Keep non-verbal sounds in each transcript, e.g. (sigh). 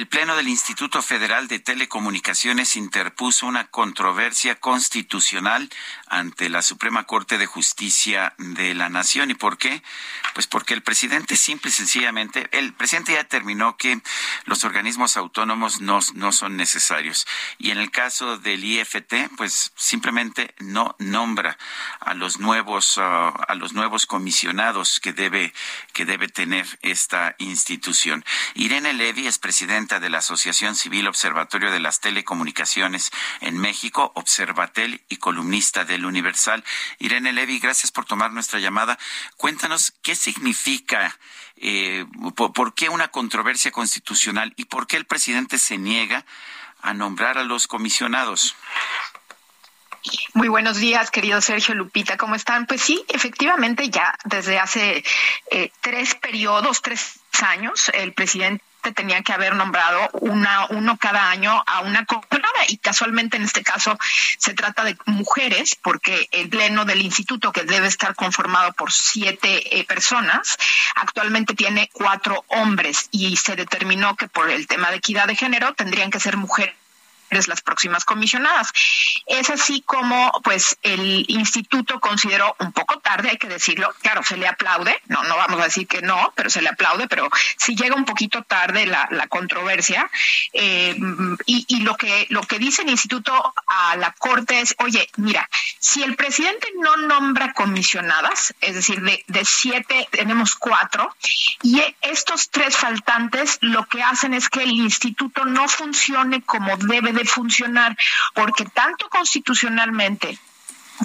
El Pleno del Instituto Federal de Telecomunicaciones interpuso una controversia constitucional ante la Suprema Corte de Justicia de la Nación. ¿Y por qué? Pues porque el presidente simple y sencillamente, el presidente ya determinó que los organismos autónomos no, no son necesarios. Y en el caso del IFT, pues simplemente no nombra a los nuevos, uh, a los nuevos comisionados que debe, que debe tener esta institución. Irene Levy es presidenta de la Asociación Civil Observatorio de las Telecomunicaciones en México, Observatel y columnista del Universal. Irene Levy, gracias por tomar nuestra llamada. Cuéntanos qué significa, eh, por, qué una controversia constitucional y por qué el presidente se niega a nombrar a los comisionados. Muy buenos días, querido Sergio Lupita, ¿cómo están? Pues sí, efectivamente, ya desde hace eh, tres periodos, tres años, el presidente tenía que haber nombrado una, uno cada año a una coordinadora y casualmente en este caso se trata de mujeres porque el pleno del instituto que debe estar conformado por siete eh, personas actualmente tiene cuatro hombres y se determinó que por el tema de equidad de género tendrían que ser mujeres las próximas comisionadas. Es así como pues el instituto consideró un poco tarde, hay que decirlo, claro, se le aplaude, no, no vamos a decir que no, pero se le aplaude, pero si llega un poquito tarde la, la controversia eh, y, y, lo que lo que dice el instituto a la corte es, oye, mira, si el presidente no nombra comisionadas, es decir, de, de siete tenemos cuatro, y estos tres faltantes lo que hacen es que el instituto no funcione como debe de funcionar, porque tanto constitucionalmente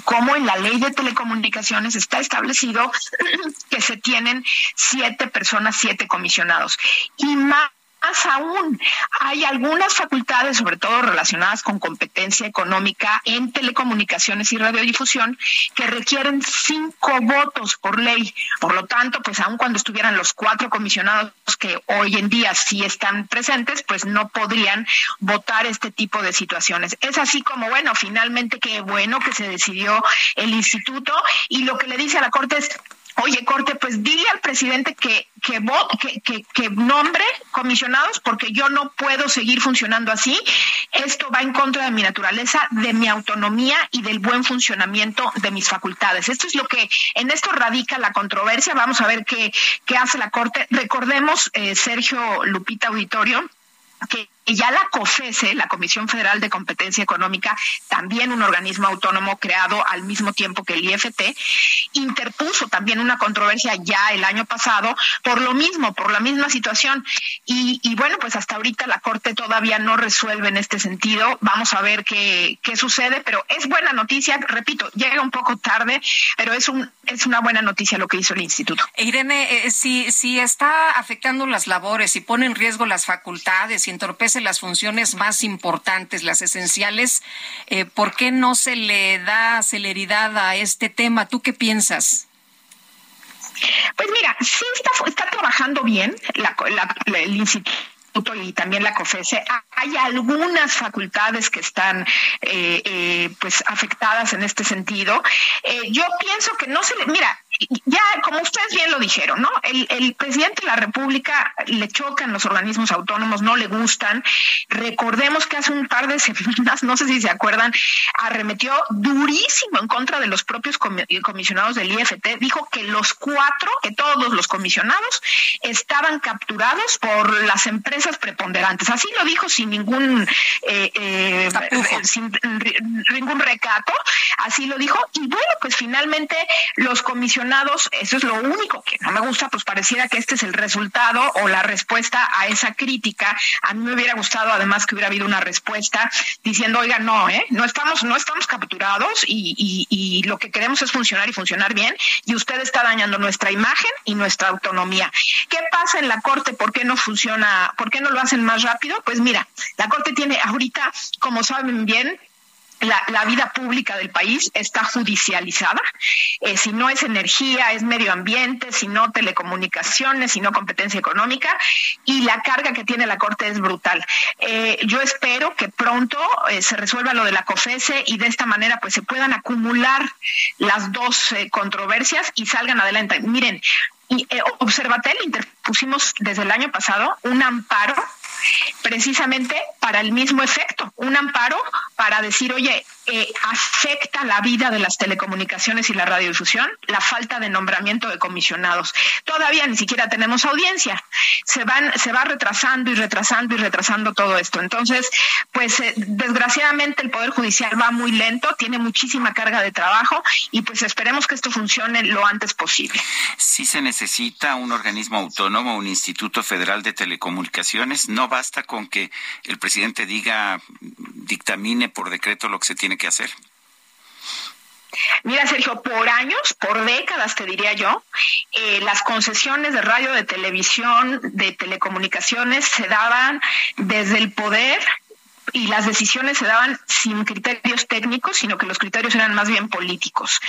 como en la ley de telecomunicaciones está establecido (clears throat) que se tienen siete personas, siete comisionados. Y más más aún, hay algunas facultades, sobre todo relacionadas con competencia económica en telecomunicaciones y radiodifusión, que requieren cinco votos por ley. Por lo tanto, pues aun cuando estuvieran los cuatro comisionados que hoy en día sí están presentes, pues no podrían votar este tipo de situaciones. Es así como, bueno, finalmente qué bueno que se decidió el instituto y lo que le dice a la Corte es, Oye, Corte, pues dile al presidente que, que, que, que, nombre comisionados porque yo no puedo seguir funcionando así. Esto va en contra de mi naturaleza, de mi autonomía y del buen funcionamiento de mis facultades. Esto es lo que en esto radica la controversia. Vamos a ver qué, qué hace la Corte. Recordemos, eh, Sergio Lupita Auditorio, que ya la COFESE, la Comisión Federal de Competencia Económica, también un organismo autónomo creado al mismo tiempo que el IFT, interpuso también una controversia ya el año pasado por lo mismo, por la misma situación. Y, y bueno, pues hasta ahorita la Corte todavía no resuelve en este sentido. Vamos a ver qué, qué sucede, pero es buena noticia, repito, llega un poco tarde, pero es, un, es una buena noticia lo que hizo el instituto. Irene, eh, si, si está afectando las labores, y pone en riesgo las facultades y entorpece las funciones más importantes, las esenciales, eh, ¿por qué no se le da celeridad a este tema? ¿Tú qué piensas? Pues mira, sí está, trabajando bien el instituto y también la COFESE, hay algunas facultades que están eh, eh, pues afectadas en este sentido. Yo pienso que no se le, mira, ya como ustedes bien lo dijeron, ¿no? El, el, presidente de la República le chocan los organismos autónomos, no le gustan. Recordemos que hace un par de (laughs) semanas, no sé si se acuerdan, arremetió durísimo en contra de los propios comisionados del IFT, dijo que los cuatro, que todos los comisionados estaban capturados por las empresas preponderantes. Así lo dijo sin ningún eh, eh, sin ningún recato, así lo dijo. Y bueno, pues finalmente los comisionados eso es lo único que no me gusta, pues pareciera que este es el resultado o la respuesta a esa crítica. A mí me hubiera gustado además que hubiera habido una respuesta diciendo, oiga, no, ¿eh? no estamos, no estamos capturados y, y lo que queremos es funcionar y funcionar bien y usted está dañando nuestra imagen y nuestra autonomía. ¿Qué pasa en la Corte? ¿Por qué no funciona? ¿Por qué no lo hacen más rápido? Pues mira, la Corte tiene ahorita, como saben bien, la, vida pública del país está judicializada. Eh, si no es energía, es medio ambiente, si no telecomunicaciones, si no competencia económica, y la carga que tiene la Corte es brutal. Eh, yo espero que pronto eh, se resuelva lo de la COFESE y de esta manera pues se puedan acumular las dos controversias y salgan adelante. Miren, y, Observatel interpusimos desde el año pasado un amparo precisamente para el mismo efecto, un amparo para decir, oye, eh, afecta la vida de las telecomunicaciones y la radiodifusión la falta de nombramiento de comisionados. Todavía ni siquiera tenemos audiencia. Se van, se va retrasando y retrasando y retrasando todo esto. Entonces, pues eh, desgraciadamente el Poder Judicial va muy lento, tiene muchísima carga de trabajo y pues esperemos que esto funcione lo antes posible. Si se necesita un organismo autónomo, un Instituto Federal de Telecomunicaciones, no basta con que el presidente diga, dictamine por decreto lo que se tiene que hacer? Mira, Sergio, por años, por décadas, te diría yo, eh, las concesiones de radio, de televisión, de telecomunicaciones se daban desde el poder y las decisiones se daban sin criterios técnicos, sino que los criterios eran más bien políticos.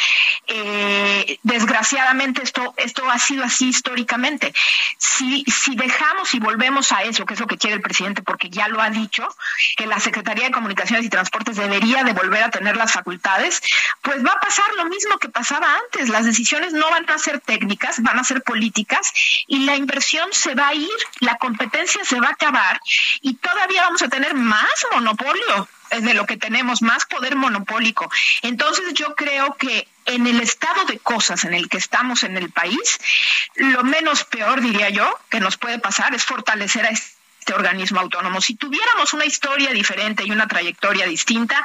Eh, desgraciadamente esto, esto ha sido así históricamente. Si, si dejamos y volvemos a eso, que es lo que quiere el presidente, porque ya lo ha dicho, que la Secretaría de Comunicaciones y Transportes debería de volver a tener las facultades, pues va a pasar lo mismo que pasaba antes. Las decisiones no van a ser técnicas, van a ser políticas y la inversión se va a ir, la competencia se va a acabar y todavía vamos a tener más monopolio es de lo que tenemos, más poder monopólico. Entonces yo creo que en el estado de cosas en el que estamos en el país, lo menos peor, diría yo, que nos puede pasar es fortalecer a este este organismo autónomo. Si tuviéramos una historia diferente y una trayectoria distinta,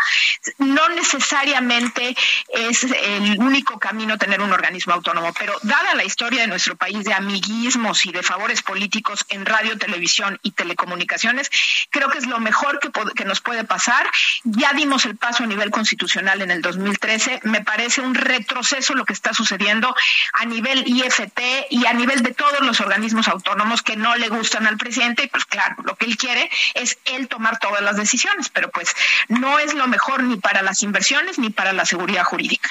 no necesariamente es el único camino tener un organismo autónomo, pero dada la historia de nuestro país de amiguismos y de favores políticos en radio, televisión y telecomunicaciones, creo que es lo mejor que, que nos puede pasar. Ya dimos el paso a nivel constitucional en el 2013. Me parece un retroceso lo que está sucediendo a nivel IFT y a nivel de todos los organismos autónomos que no le gustan al presidente. Pues claro, lo que él quiere es él tomar todas las decisiones, pero pues no es lo mejor ni para las inversiones ni para la seguridad jurídica.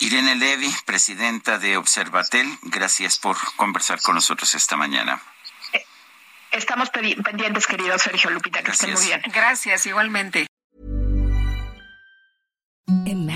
Irene Levy, presidenta de Observatel, gracias por conversar con nosotros esta mañana. Eh, estamos pendientes, querido Sergio Lupita, que estén muy bien. Gracias, igualmente.